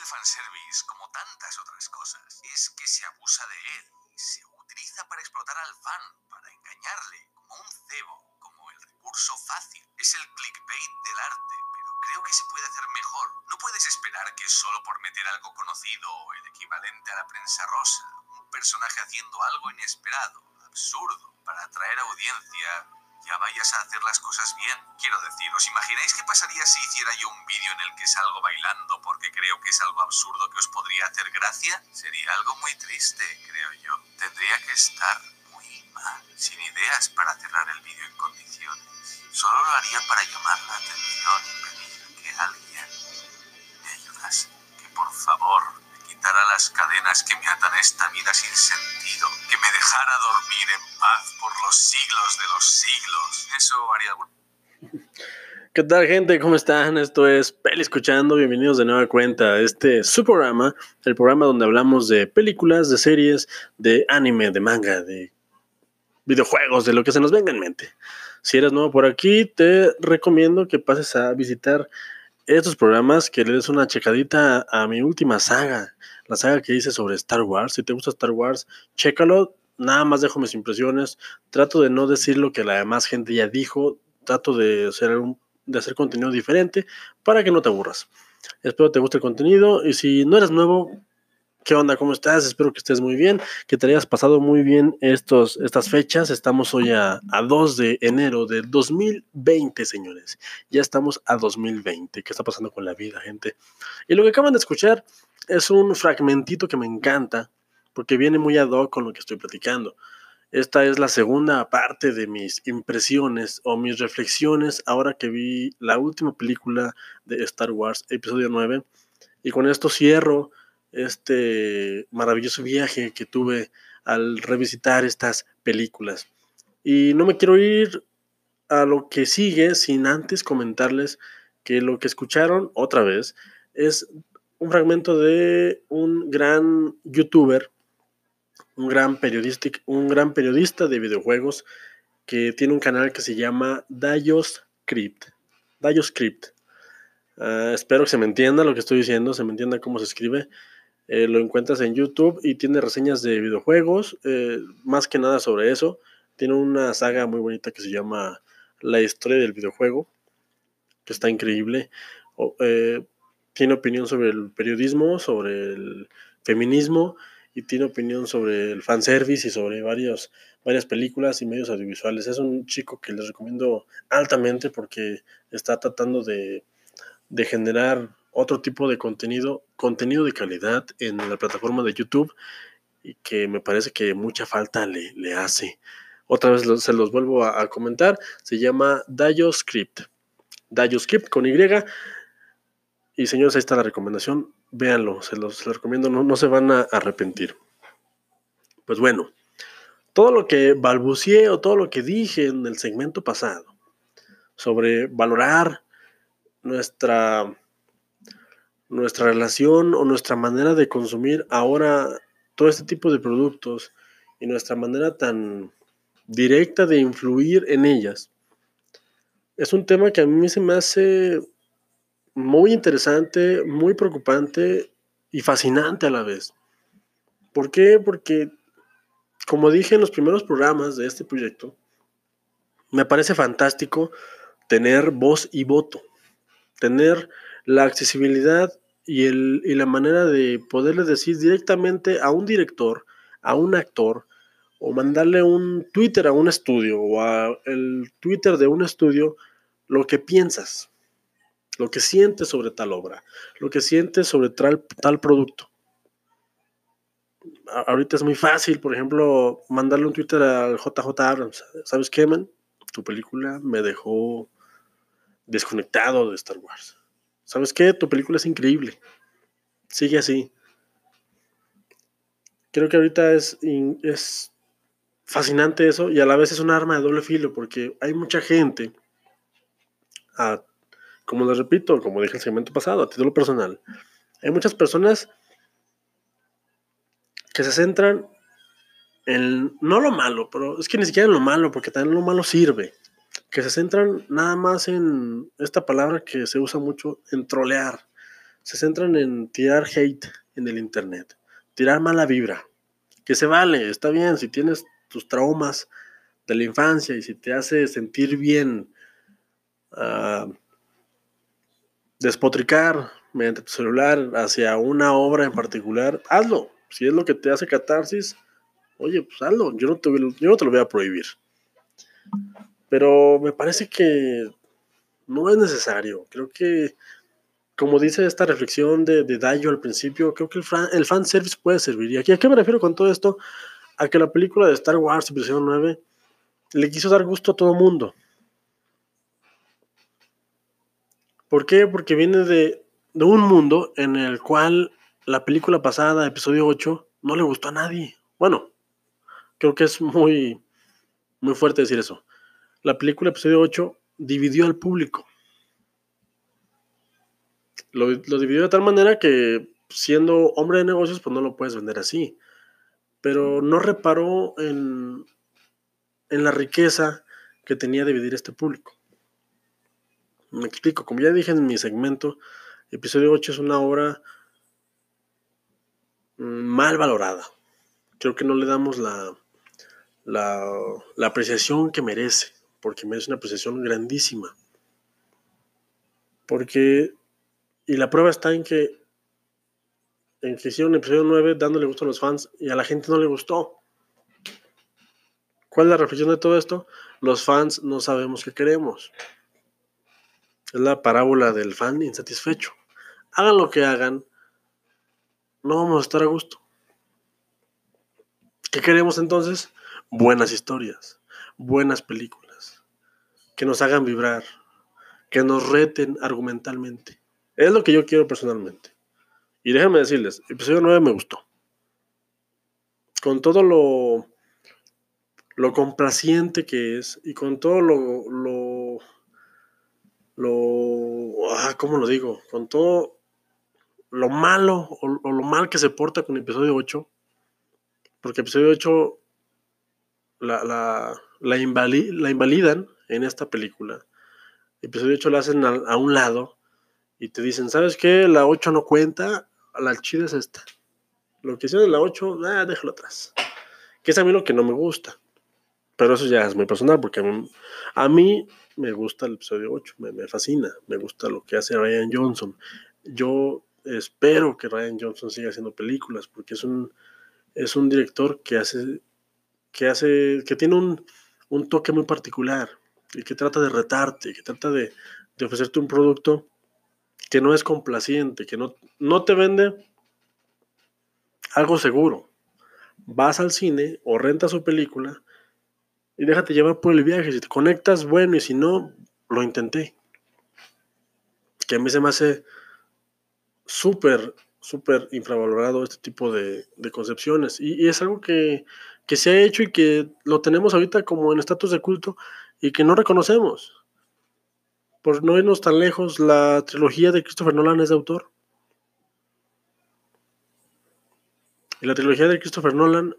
del fanservice, como tantas otras cosas, es que se abusa de él y se utiliza para explotar al fan, para engañarle, como un cebo, como el recurso fácil. Es el clickbait del arte, pero creo que se puede hacer mejor. No puedes esperar que solo por meter algo conocido o el equivalente a la prensa rosa, un personaje haciendo algo inesperado, absurdo, para atraer audiencia, ya vayas a hacer las cosas bien. Quiero decir, ¿os imagináis qué pasaría si hiciera yo un vídeo en el que salgo bailando porque creo que es algo absurdo que os podría hacer gracia? Sería algo muy triste, creo yo. Tendría que estar muy mal, sin ideas para cerrar el vídeo en condiciones. Solo lo haría para llamar la atención y pedir que alguien me ayudase. Que por favor me quitara las cadenas que me atan esta vida sin sentido. Que me dejara dormir en paz por los siglos de los siglos. Eso haría. ¿Qué tal gente? ¿Cómo están? Esto es Peli Escuchando. Bienvenidos de nueva cuenta a este su programa, el programa donde hablamos de películas, de series, de anime, de manga, de videojuegos, de lo que se nos venga en mente. Si eres nuevo por aquí, te recomiendo que pases a visitar estos programas, que le des una checadita a mi última saga, la saga que hice sobre Star Wars. Si te gusta Star Wars, chécalo. Nada más dejo mis impresiones. Trato de no decir lo que la demás gente ya dijo. Trato de hacer, un, de hacer contenido diferente para que no te aburras. Espero te guste el contenido y si no eres nuevo, ¿Qué onda? ¿Cómo estás? Espero que estés muy bien, que te hayas pasado muy bien estos, estas fechas. Estamos hoy a, a 2 de enero del 2020, señores. Ya estamos a 2020. ¿Qué está pasando con la vida, gente? Y lo que acaban de escuchar es un fragmentito que me encanta, porque viene muy ad hoc con lo que estoy platicando. Esta es la segunda parte de mis impresiones o mis reflexiones ahora que vi la última película de Star Wars, episodio 9. Y con esto cierro este maravilloso viaje que tuve al revisitar estas películas. Y no me quiero ir a lo que sigue sin antes comentarles que lo que escucharon otra vez es un fragmento de un gran youtuber, un gran, periodista, un gran periodista de videojuegos que tiene un canal que se llama Dayoscript. Dayoscript. Uh, espero que se me entienda lo que estoy diciendo, se me entienda cómo se escribe. Eh, lo encuentras en YouTube y tiene reseñas de videojuegos, eh, más que nada sobre eso. Tiene una saga muy bonita que se llama La historia del videojuego, que está increíble. Eh, tiene opinión sobre el periodismo, sobre el feminismo y tiene opinión sobre el fanservice y sobre varias películas y medios audiovisuales. Es un chico que les recomiendo altamente porque está tratando de, de generar otro tipo de contenido, contenido de calidad en la plataforma de YouTube y que me parece que mucha falta le, le hace. Otra vez se los vuelvo a, comentar, se llama DayoScript. DayoScript con Y. Y señores, ahí está la recomendación, véanlo, se los, se los recomiendo, no, no se van a arrepentir. Pues bueno, todo lo que balbucié o todo lo que dije en el segmento pasado sobre valorar nuestra nuestra relación o nuestra manera de consumir ahora todo este tipo de productos y nuestra manera tan directa de influir en ellas. Es un tema que a mí se me hace muy interesante, muy preocupante y fascinante a la vez. ¿Por qué? Porque, como dije en los primeros programas de este proyecto, me parece fantástico tener voz y voto, tener la accesibilidad y, el, y la manera de poderle decir directamente a un director, a un actor, o mandarle un Twitter a un estudio o a el Twitter de un estudio lo que piensas, lo que sientes sobre tal obra, lo que sientes sobre tal, tal producto. Ahorita es muy fácil, por ejemplo, mandarle un Twitter al JJ Abrams. ¿Sabes qué, man? Tu película me dejó desconectado de Star Wars. ¿Sabes qué? Tu película es increíble. Sigue así. Creo que ahorita es, es fascinante eso y a la vez es un arma de doble filo porque hay mucha gente, como les repito, como dije el segmento pasado, a título personal, hay muchas personas que se centran en, no lo malo, pero es que ni siquiera en lo malo, porque también lo malo sirve que se centran nada más en esta palabra que se usa mucho, en trolear. se centran en tirar hate en el Internet, tirar mala vibra, que se vale, está bien, si tienes tus traumas de la infancia y si te hace sentir bien uh, despotricar mediante tu celular hacia una obra en particular, hazlo. Si es lo que te hace catarsis, oye, pues hazlo. Yo no te, yo no te lo voy a prohibir. Pero me parece que no es necesario. Creo que, como dice esta reflexión de, de Dayo al principio, creo que el, fan, el fanservice puede servir. ¿Y aquí a qué me refiero con todo esto? A que la película de Star Wars, Episodio 9, le quiso dar gusto a todo mundo. ¿Por qué? Porque viene de, un mundo en el cual la película pasada, episodio 8, no le gustó a nadie. Bueno, creo que es muy, muy fuerte decir eso. La película episodio 8 dividió al público. Lo, dividió de tal manera que siendo hombre de negocios, pues no lo puedes vender así. Pero no reparó en, en la riqueza que tenía dividir este público. Me explico, como ya dije en mi segmento, episodio 8 es una obra mal valorada. Creo que no le damos la, la apreciación que merece, porque merece una apreciación grandísima. Porque, y la prueba está en que, en que hicieron episodio 9 dándole gusto a los fans y a la gente no le gustó. ¿Cuál es la reflexión de todo esto? Los fans no sabemos qué queremos. Es la parábola del fan insatisfecho. Hagan lo que hagan, no vamos a estar a gusto. ¿Qué queremos entonces? Buenas historias, buenas películas, que nos hagan vibrar, que nos reten argumentalmente. Es lo que yo quiero personalmente. Y déjenme decirles, episodio 9 me gustó. Con todo lo, lo complaciente que es y con todo lo, lo, ah, ¿cómo lo digo? Con todo lo malo o, lo mal que se porta con el episodio 8, porque episodio 8 la, la, la, invalidan en esta película. El episodio 8 la hacen a, un lado y te dicen, ¿sabes qué? La 8 no cuenta, la chida es esta. Lo que hicieron en la 8, ah, déjalo atrás. Que es a mí lo que no me gusta. Pero eso ya es muy personal, porque a mí, me gusta el episodio 8, me, me, fascina, me gusta lo que hace Ryan Johnson. Yo espero que Ryan Johnson siga haciendo películas, porque es un, es un director que hace, que hace, que tiene un, un toque muy particular y que trata de retarte, que trata de, ofrecerte un producto que no es complaciente, que no, no te vende algo seguro. Vas al cine o rentas su película y déjate llevar por el viaje. Si te conectas, bueno, y si no, lo intenté. Que a mí se me hace súper, súper infravalorado este tipo de, concepciones. Y, es algo que, que se ha hecho y que lo tenemos ahorita como en estatus de culto y que no reconocemos. Por no irnos tan lejos, la trilogía de Christopher Nolan es de autor. Y la trilogía de Christopher Nolan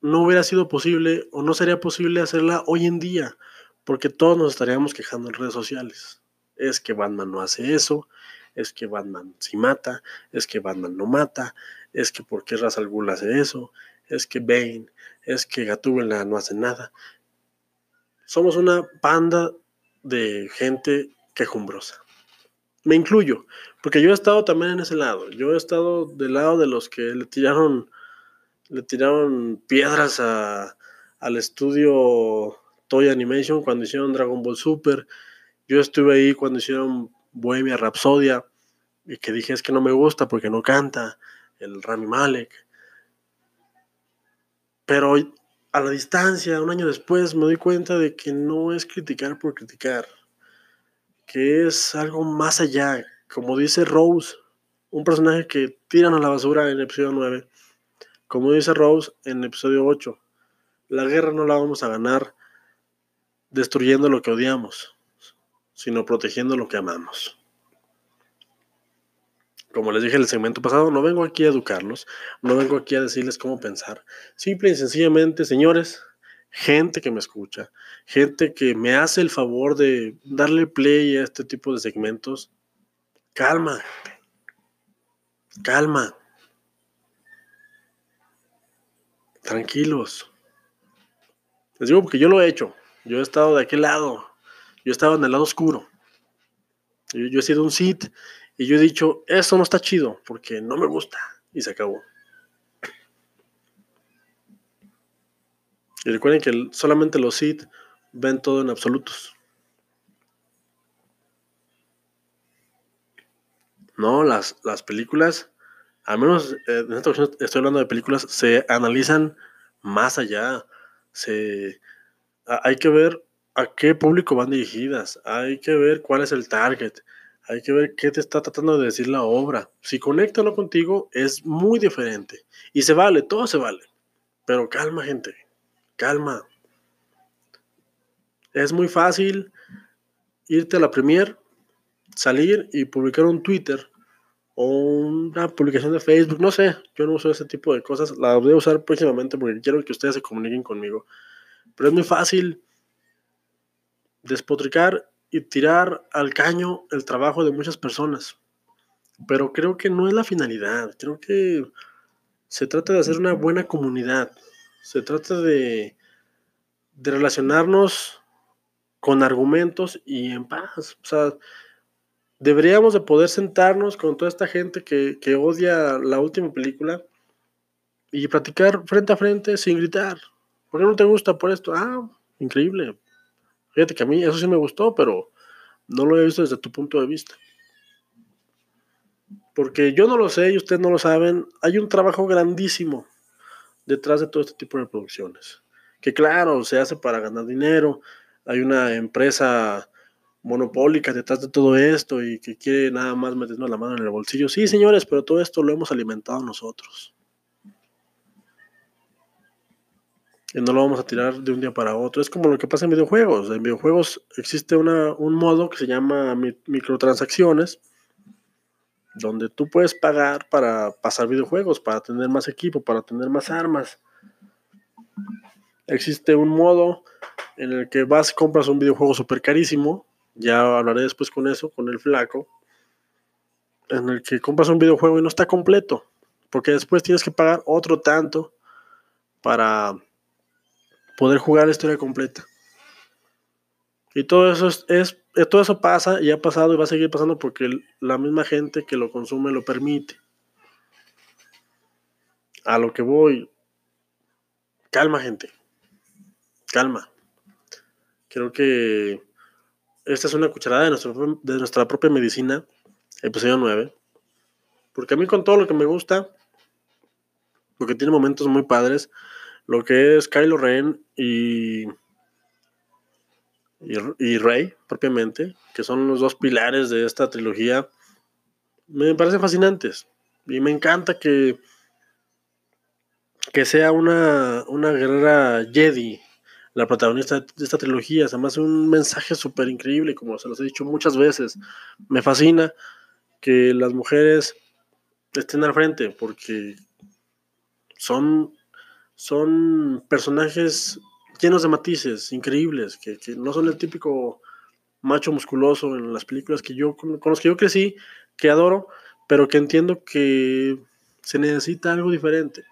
no hubiera sido posible o no sería posible hacerla hoy en día, porque todos nos estaríamos quejando en redes sociales. Es que Batman no hace eso, es que Batman sí mata, es que Batman no mata, es que por qué Ra's al Ghul hace eso, es que Bane, es que Gatúbela no hace nada. Somos una banda de gente quejumbrosa. Me incluyo, porque yo he estado también en ese lado. Yo he estado del lado de los que le tiraron, le tiraron piedras a, al estudio Toy Animation cuando hicieron Dragon Ball Super. Yo estuve ahí cuando hicieron Bohemia Rapsodia, y que dije es que no me gusta porque no canta el Rami Malek. Pero a la distancia, un año después, me doy cuenta de que no es criticar por criticar, que es algo más allá, como dice Rose, un personaje que tiran a la basura en el episodio 9, como dice Rose en el episodio 8, la guerra no la vamos a ganar destruyendo lo que odiamos sino protegiendo lo que amamos. Como les dije en el segmento pasado, no vengo aquí a educarlos, no vengo aquí a decirles cómo pensar. Simple y sencillamente, señores, gente que me escucha, gente que me hace el favor de darle play a este tipo de segmentos, calma, Calma. Tranquilos. Les digo porque yo lo he hecho. Yo he estado de aquel lado. Yo he estado en el lado oscuro. Yo, he sido un Sith y yo he dicho, eso no está chido porque no me gusta. Y se acabó. Y recuerden que solamente los Sith ven todo en absolutos. No, las, las películas, al menos eh, en esta ocasión estoy hablando de películas, se analizan más allá. Se, hay que ver a qué público van dirigidas, hay que ver cuál es el target, hay que ver qué te está tratando de decir la obra. Si conecta o no contigo, es muy diferente. Y se vale, todo se vale. Pero calma, gente, calma. Es muy fácil irte a la premier, salir y publicar un Twitter o una publicación de Facebook, no sé, yo no uso ese tipo de cosas, la voy a usar próximamente porque quiero que ustedes se comuniquen conmigo. Pero es muy fácil despotricar y tirar al caño el trabajo de muchas personas. Pero creo que no es la finalidad, creo que se trata de hacer una buena comunidad, se trata de, de relacionarnos con argumentos y en paz. O sea, deberíamos de poder sentarnos con toda esta gente que, que odia la última película y platicar frente a frente sin gritar. ¿Por qué no te gusta por esto? Ah, increíble. Fíjate que a mí eso sí me gustó, pero no lo he visto desde tu punto de vista. Porque yo no lo sé y ustedes no lo saben. Hay un trabajo grandísimo detrás de todo este tipo de producciones. Que claro, se hace para ganar dinero. Hay una empresa monopólica detrás de todo esto y que quiere nada más meternos la mano en el bolsillo. Sí, señores, pero todo esto lo hemos alimentado nosotros. Y no lo vamos a tirar de un día para otro. Es como lo que pasa en videojuegos. En videojuegos existe una, un modo que se llama microtransacciones, donde tú puedes pagar para pasar videojuegos, para tener más equipo, para tener más armas. Existe un modo en el que vas y compras un videojuego súper carísimo, ya hablaré después con eso, con el flaco, en el que compras un videojuego y no está completo, porque después tienes que pagar otro tanto para poder jugar la historia completa. Y todo eso es, eh, todo eso pasa y ha pasado y va a seguir pasando porque la misma gente que lo consume lo permite. A lo que voy. Calma, gente. Calma. Creo que esta es una cucharada de, nuestro, de nuestra propia medicina, episodio 9. Porque a mí con todo lo que me gusta, porque tiene momentos muy padres, lo que es Kylo Ren y, y, Rey, propiamente, que son los dos pilares de esta trilogía, me parecen fascinantes. Y me encanta que, que sea una, una guerrera Jedi, la protagonista de esta trilogía. Hace un mensaje súper increíble, como se los he dicho muchas veces. Me fascina que las mujeres estén al frente, porque son son personajes llenos de matices, increíbles, que, no son el típico macho musculoso en las películas que yo, con los que yo crecí, que adoro, pero que entiendo que se necesita algo diferente.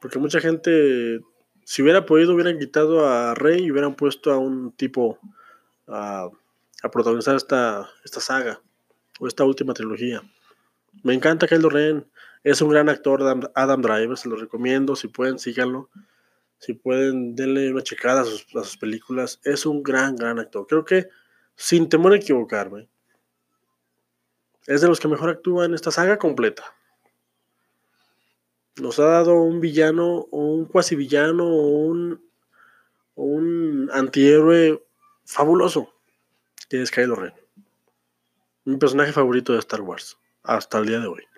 Porque mucha gente, si hubiera podido, hubieran quitado a Rey y hubieran puesto a un tipo a, protagonizar esta, esta saga o esta última trilogía. Me encanta Kylo Ren, es un gran actor, Adam Driver, se lo recomiendo. Si pueden, síganlo. Si pueden, denle una checada a sus, películas. Es un gran, gran actor. Creo que, sin temor a equivocarme, es de los que mejor actúa en esta saga completa. Nos ha dado un villano, o un cuasi villano, o un, un antihéroe fabuloso, que es Kylo Ren. Mi personaje favorito de Star Wars, hasta el día de hoy.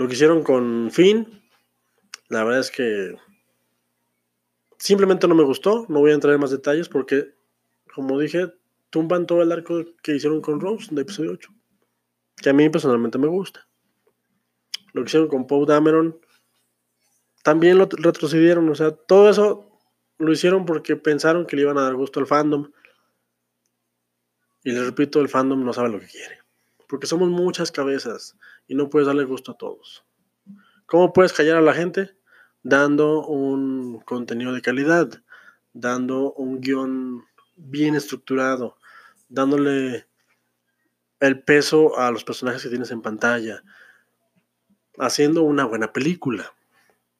Lo que hicieron con Finn, la verdad es que simplemente no me gustó. No voy a entrar en más detalles porque, como dije, tumban todo el arco que hicieron con Rose de episodio 8. Que a mí personalmente me gusta. Lo que hicieron con Poe Dameron también lo retrocedieron. O sea, todo eso lo hicieron porque pensaron que le iban a dar gusto al fandom. Y les repito, el fandom no sabe lo que quiere. Porque somos muchas cabezas y no puedes darle gusto a todos. ¿Cómo puedes callar a la gente? Dando un contenido de calidad, dando un guion bien estructurado, dándole el peso a los personajes que tienes en pantalla, haciendo una buena película.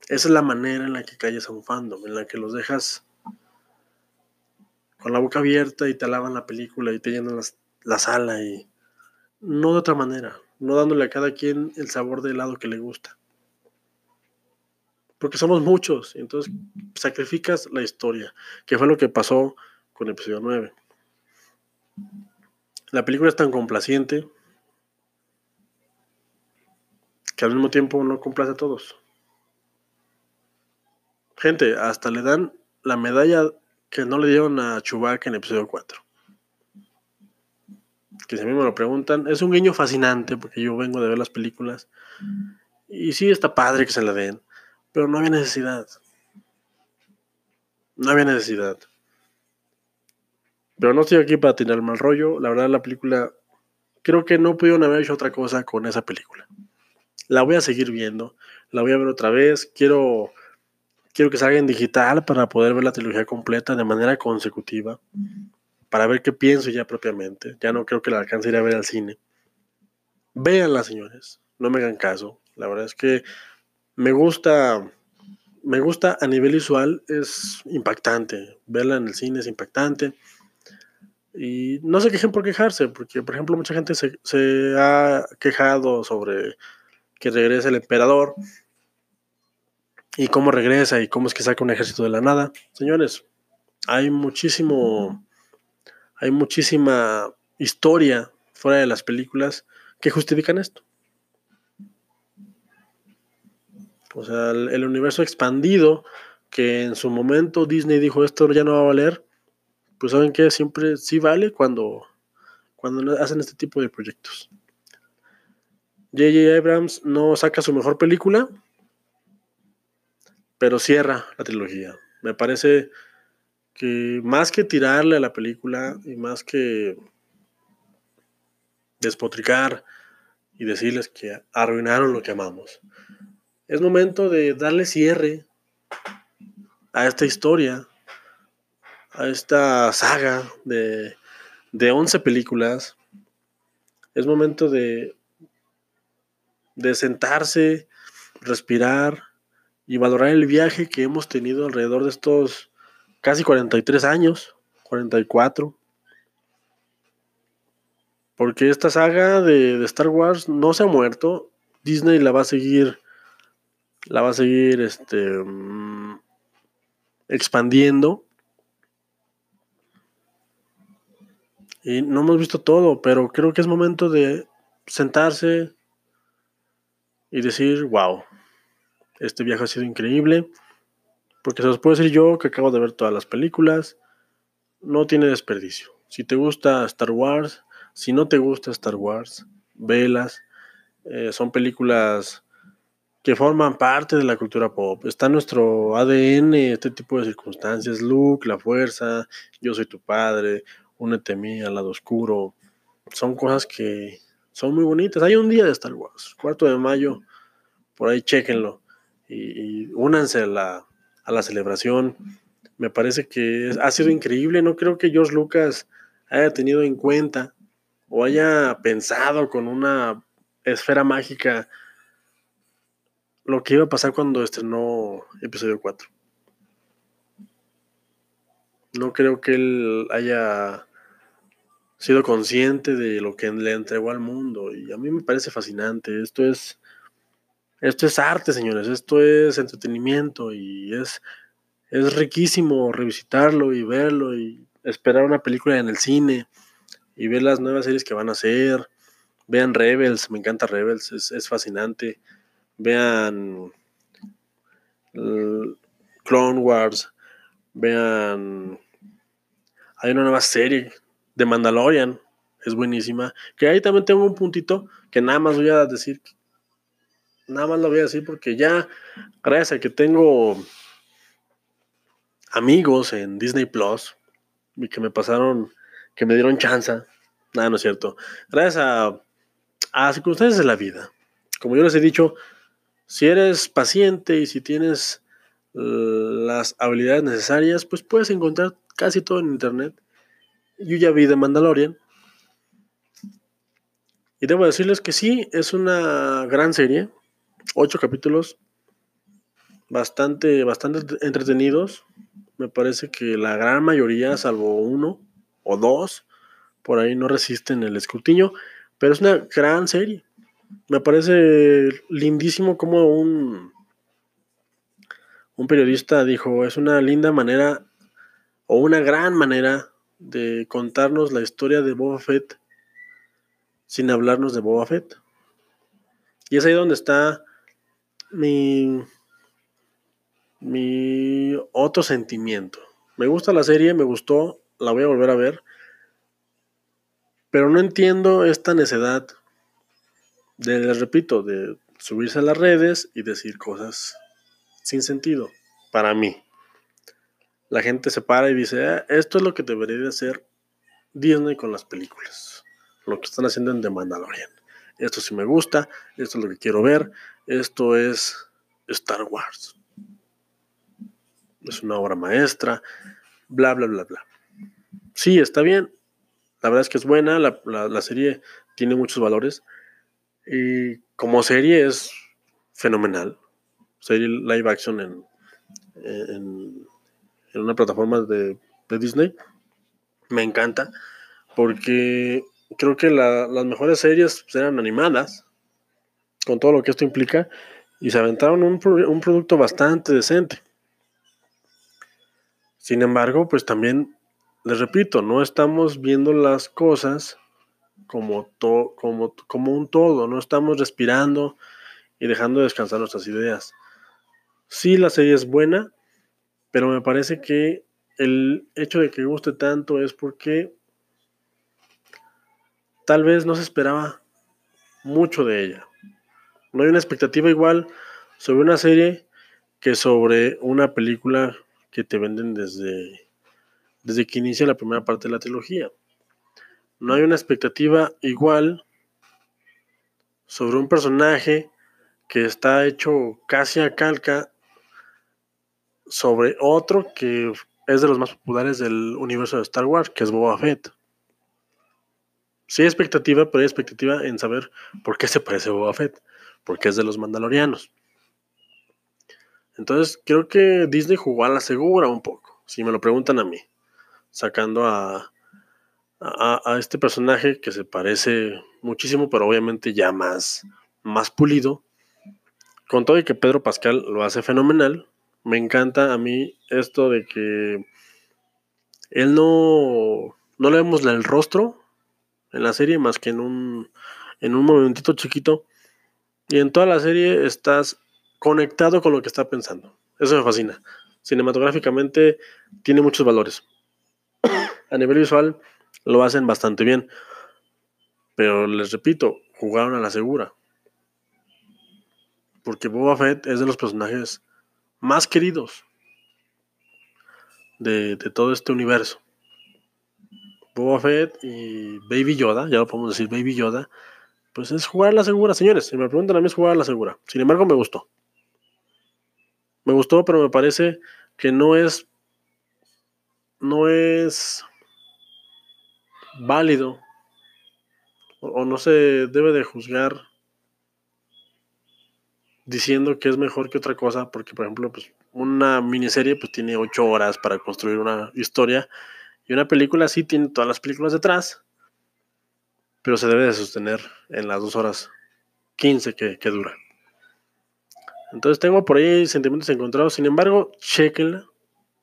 Esa es la manera en la que calles a un fandom, en la que los dejas con la boca abierta y te alaban la película y te llenan la sala y no de otra manera, no dándole a cada quien el sabor del lado que le gusta. Porque somos muchos, y entonces sacrificas la historia, que fue lo que pasó con el episodio 9. La película es tan complaciente que al mismo tiempo no complace a todos. Gente, hasta le dan la medalla que no le dieron a Chewbacca en el episodio 4. Que si a mí me lo preguntan, es un guiño fascinante porque yo vengo de ver las películas y sí está padre que se la den, pero no había necesidad. No había necesidad. Pero no estoy aquí para tirar mal rollo. La verdad, la película. Creo que no pudieron haber hecho otra cosa con esa película. La voy a seguir viendo. La voy a ver otra vez. Quiero. Quiero que salga en digital para poder ver la trilogía completa de manera consecutiva. Para ver qué pienso ya propiamente. Ya no creo que la alcance ir a ver al cine. Véanla, señores. No me hagan caso. La verdad es que me gusta. Me gusta a nivel visual. Es impactante. Verla en el cine es impactante y no se quejen por quejarse, porque por ejemplo mucha gente se, ha quejado sobre que regrese el emperador y cómo regresa y cómo es que saca un ejército de la nada. Señores, hay muchísimo, hay muchísima historia fuera de las películas que justifican esto. O sea, el universo expandido que en su momento Disney dijo esto ya no va a valer, pues saben que siempre sí vale cuando, cuando hacen este tipo de proyectos. J.J. Abrams no saca su mejor película, pero cierra la trilogía. Me parece que más que tirarle a la película y más que despotricar y decirles que arruinaron lo que amamos, es momento de darle cierre a esta historia a esta saga de, de 11 películas, es momento de, de sentarse, respirar y valorar el viaje que hemos tenido alrededor de estos casi 43 años, 44. Porque esta saga de, Star Wars no se ha muerto. Disney la va a seguir. La va a seguir este, mm, expandiendo. Y no hemos visto todo, pero creo que es momento de sentarse y decir, wow, este viaje ha sido increíble. Porque se los puedo decir yo que acabo de ver todas las películas. No tiene desperdicio. Si te gusta Star Wars, si no te gusta Star Wars, velas. Eh, son películas que forman parte de la cultura pop. Está nuestro ADN este tipo de circunstancias. Luke, la fuerza, yo soy tu padre, Únete a mí al lado oscuro. Son cosas que son muy bonitas. Hay un día de Star Wars, cuarto de mayo, por ahí chequenlo y, únanse a la, a la celebración. Me parece que ha sido increíble. No creo que George Lucas haya tenido en cuenta o haya pensado con una esfera mágica lo que iba a pasar cuando estrenó episodio 4. No creo que él haya sido consciente de lo que le entregó al mundo y a mí me parece fascinante. Esto es esto es arte, señores, esto es entretenimiento y es es riquísimo revisitarlo y verlo y esperar una película en el cine y ver las nuevas series que van a hacer. Vean Rebels, me encanta Rebels, es, fascinante. Vean Clone Wars, vean hay una nueva serie de Mandalorian es buenísima. Que ahí también tengo un puntito que nada más voy a decir. Nada más lo voy a decir porque ya, gracias a que tengo amigos en Disney Plus y que me pasaron, que me dieron chance Nada, no es cierto. Gracias a, circunstancias de la vida. Como yo les he dicho, si eres paciente y si tienes las habilidades necesarias, pues puedes encontrar casi todo en internet. Yo ya vi de Mandalorian. Y debo decirles que sí, es una gran serie. Ocho capítulos. Bastante, bastante entretenidos. Me parece que la gran mayoría, salvo uno o dos, por ahí no resisten el escrutinio. Pero es una gran serie. Me parece lindísimo como un un periodista dijo, es una linda manera o una gran manera de contarnos la historia de Boba Fett sin hablarnos de Boba Fett. Y es ahí donde está mi, mi otro sentimiento. Me gusta la serie, me gustó, la voy a volver a ver, pero no entiendo esta necedad de, les repito, de subirse a las redes y decir cosas sin sentido para mí. La gente se para y dice, ah, esto es lo que debería de hacer Disney con las películas. Lo que están haciendo en The Mandalorian. Esto sí me gusta, esto es lo que quiero ver, esto es Star Wars. Es una obra maestra, bla, bla, bla, bla. Sí, está bien. La verdad es que es buena, la, la serie tiene muchos valores. Y como serie es fenomenal serie live action en, en, una plataforma de, Disney. Me encanta porque creo que las mejores series eran animadas, con todo lo que esto implica, y se aventaron un, un producto bastante decente. Sin embargo, pues también, les repito, no estamos viendo las cosas como, to, como, como un todo, no estamos respirando y dejando descansar nuestras ideas. Sí, la serie es buena, pero me parece que el hecho de que guste tanto es porque tal vez no se esperaba mucho de ella. No hay una expectativa igual sobre una serie que sobre una película que te venden desde, desde que inicia la primera parte de la trilogía. No hay una expectativa igual sobre un personaje que está hecho casi a calca sobre otro que es de los más populares del universo de Star Wars, que es Boba Fett. Sí hay expectativa, pero hay expectativa en saber por qué se parece a Boba Fett, porque es de los mandalorianos. Entonces creo que Disney jugó a la segura un poco, si me lo preguntan a mí, sacando a, a, a este personaje que se parece muchísimo, pero obviamente ya más, más pulido. Con todo y que Pedro Pascal lo hace fenomenal, me encanta a mí esto de que él no, no le vemos el rostro en la serie más que en un, en un momentito chiquito. Y en toda la serie estás conectado con lo que está pensando. Eso me fascina. Cinematográficamente tiene muchos valores. A nivel visual lo hacen bastante bien. Pero les repito, jugaron a la segura. Porque Boba Fett es de los personajes más queridos de, todo este universo. Boba Fett y Baby Yoda, ya lo podemos decir, Baby Yoda, pues es jugar a la segura, señores. Si me preguntan a mí es jugar a la segura. Sin embargo, me gustó. Me gustó, pero me parece que no es. No es válido. o no se debe de juzgar diciendo que es mejor que otra cosa, porque por ejemplo, pues una miniserie pues tiene ocho horas para construir una historia y una película sí tiene todas las películas detrás, pero se debe de sostener en las dos horas 15 que, que dura. Entonces tengo por ahí sentimientos encontrados, sin embargo, chequenla,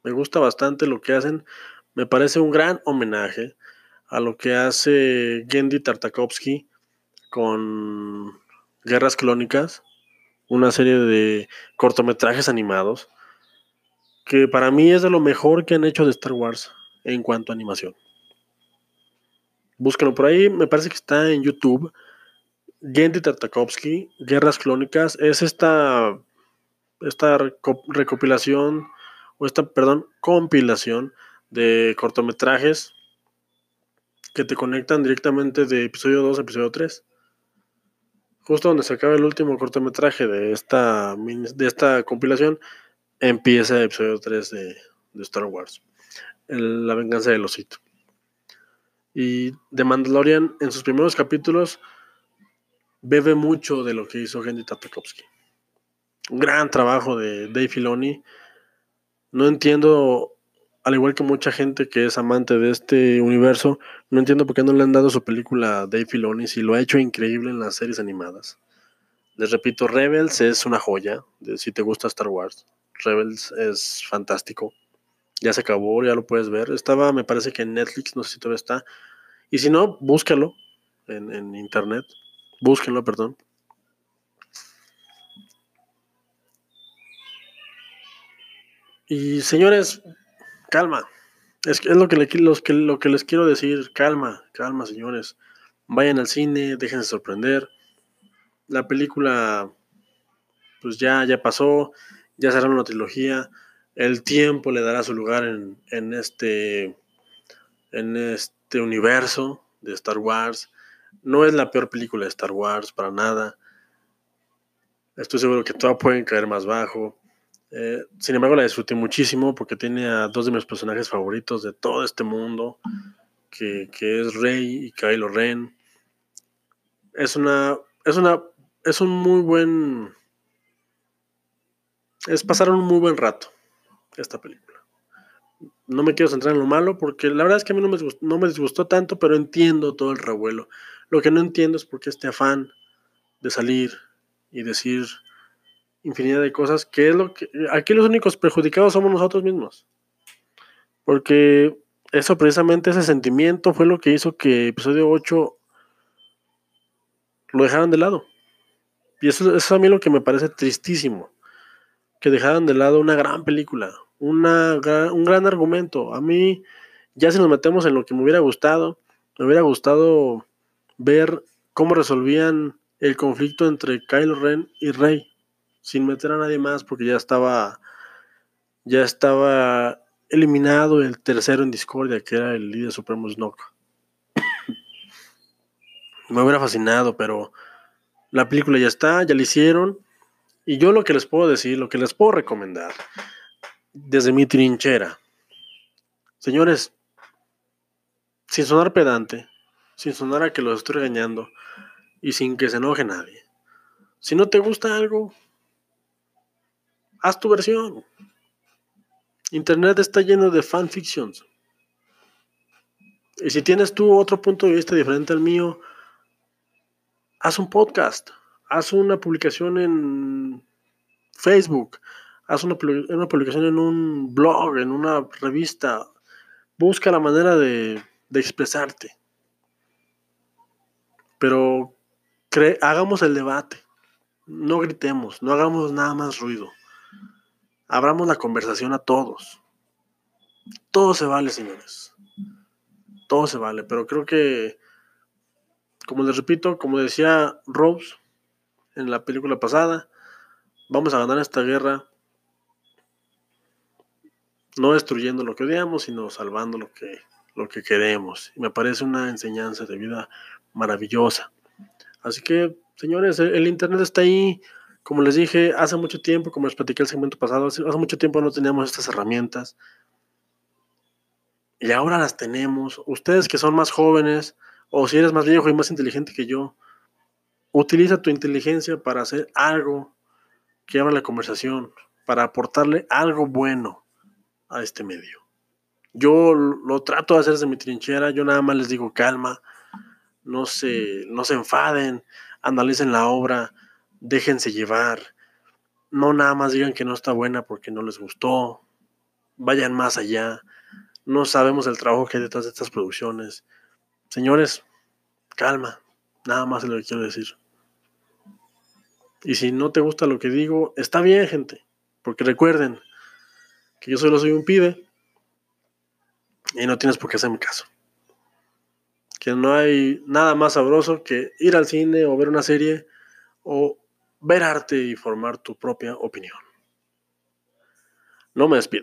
me gusta bastante lo que hacen, me parece un gran homenaje a lo que hace Gendy Tartakovsky con Guerras Clónicas una serie de cortometrajes animados que para mí es de lo mejor que han hecho de Star Wars en cuanto a animación. Búsquenlo por ahí, me parece que está en YouTube. Gendy Tartakovsky, Guerras Clónicas, es esta, esta recopilación, o esta, perdón, compilación de cortometrajes que te conectan directamente de episodio 2 a episodio 3. Justo donde se acaba el último cortometraje de esta, de esta compilación, empieza el episodio 3 de, de Star Wars, La venganza del osito. Y The Mandalorian en sus primeros capítulos bebe mucho de lo que hizo Henry Tartakovsky. Un gran trabajo de Dave Filoni. No entiendo, al igual que mucha gente que es amante de este universo, no entiendo por qué no le han dado su película a Dave Filoni si lo ha hecho increíble en las series animadas. Les repito, Rebels es una joya, de, si te gusta Star Wars. Rebels es fantástico. Ya se acabó, ya lo puedes ver. Estaba, me parece que en Netflix, no sé si todavía está. Y si no, búscalo en, en internet. Búsquenlo, perdón. Y señores, calma. Es, es lo, que le, lo que les quiero decir. Calma, calma, señores. Vayan al cine, déjense sorprender. La película, pues ya, ya pasó. Ya será una trilogía. El tiempo le dará su lugar este, en este universo de Star Wars. No es la peor película de Star Wars, para nada. Estoy seguro que todas pueden caer más bajo. Eh, sin embargo, la disfruté muchísimo porque tiene a dos de mis personajes favoritos de todo este mundo, que, que es Rey y Kylo Ren. Es una, es una, es un muy buen, es pasar un muy buen rato esta película. No me quiero centrar en lo malo porque la verdad es que a mí no me, no me disgustó tanto, pero entiendo todo el revuelo. Lo que no entiendo es por qué este afán de salir y decir infinidad de cosas, que es lo que aquí los únicos perjudicados somos nosotros mismos. Porque eso precisamente ese sentimiento fue lo que hizo que episodio 8 lo dejaran de lado. Y eso, eso a mí lo que me parece tristísimo. Que dejaran de lado una gran película, una, un gran argumento. A mí, ya si nos metemos en lo que me hubiera gustado, me hubiera gustado ver cómo resolvían el conflicto entre Kylo Ren y Rey sin meter a nadie más porque ya estaba ya estaba eliminado el tercero en discordia que era el líder supremo Snoke me hubiera fascinado pero la película ya está ya la hicieron y yo lo que les puedo decir lo que les puedo recomendar desde mi trinchera señores sin sonar pedante sin sonar a que los estoy regañando y sin que se enoje nadie si no te gusta algo haz tu versión. Internet está lleno de fanfictions. Y si tienes tú otro punto de vista diferente al mío, haz un podcast, haz una publicación en Facebook, haz una, una publicación en un blog, en una revista. Busca la manera de, de expresarte. Pero hagamos el debate. No gritemos, no hagamos nada más ruido abramos la conversación a todos. Todo se vale, señores. Todo se vale, pero creo que, como les repito, como decía Rose en la película pasada, vamos a ganar esta guerra no destruyendo lo que odiamos, sino salvando lo que, lo que queremos. Y me parece una enseñanza de vida maravillosa. Así que, señores, el Internet está ahí como les dije, hace mucho tiempo, como les platiqué el segmento pasado, hace, mucho tiempo no teníamos estas herramientas. Y ahora las tenemos. Ustedes que son más jóvenes, o si eres más viejo y más inteligente que yo, utiliza tu inteligencia para hacer algo que abra la conversación, para aportarle algo bueno a este medio. Yo lo trato de hacer desde mi trinchera, yo nada más les digo calma, no se, no se enfaden, analicen la obra, déjense llevar, no nada más digan que no está buena porque no les gustó, vayan más allá, no sabemos el trabajo que hay detrás de estas producciones. Señores, calma, nada más es lo que quiero decir. Y si no te gusta lo que digo, está bien, gente, porque recuerden que yo solo soy un pibe y no tienes por qué hacerme caso. Que no hay nada más sabroso que ir al cine o ver una serie o ver arte y formar tu propia opinión. No me despido.